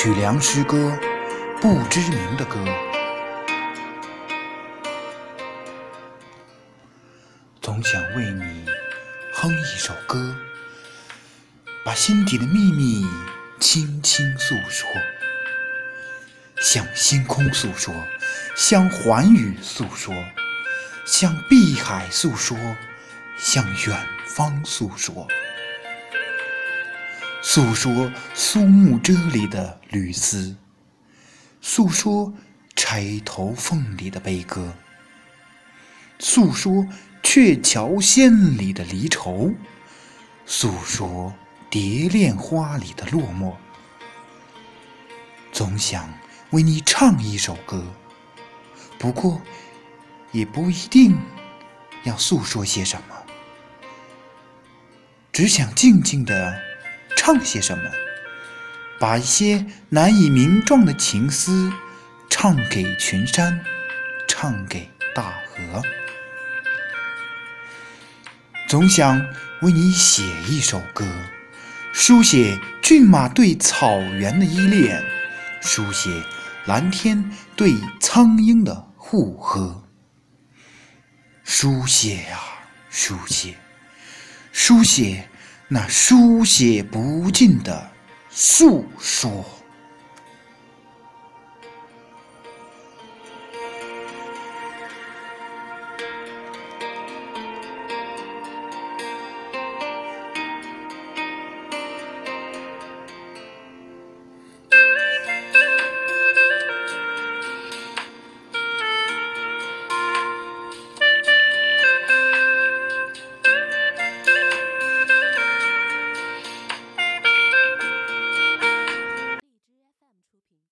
曲梁诗歌，不知名的歌，总想为你哼一首歌，把心底的秘密轻轻诉说，向星空诉说，向寰宇诉说，向碧海诉说，向远方诉说。诉说苏幕遮里的缕丝，诉说钗头凤里的悲歌，诉说鹊桥仙里的离愁，诉说蝶恋花里的落寞。总想为你唱一首歌，不过也不一定要诉说些什么，只想静静的。唱些什么？把一些难以名状的情思唱给群山，唱给大河。总想为你写一首歌，书写骏马对草原的依恋，书写蓝天对苍鹰的护呵。书写呀，书写，书写。那书写不尽的诉说。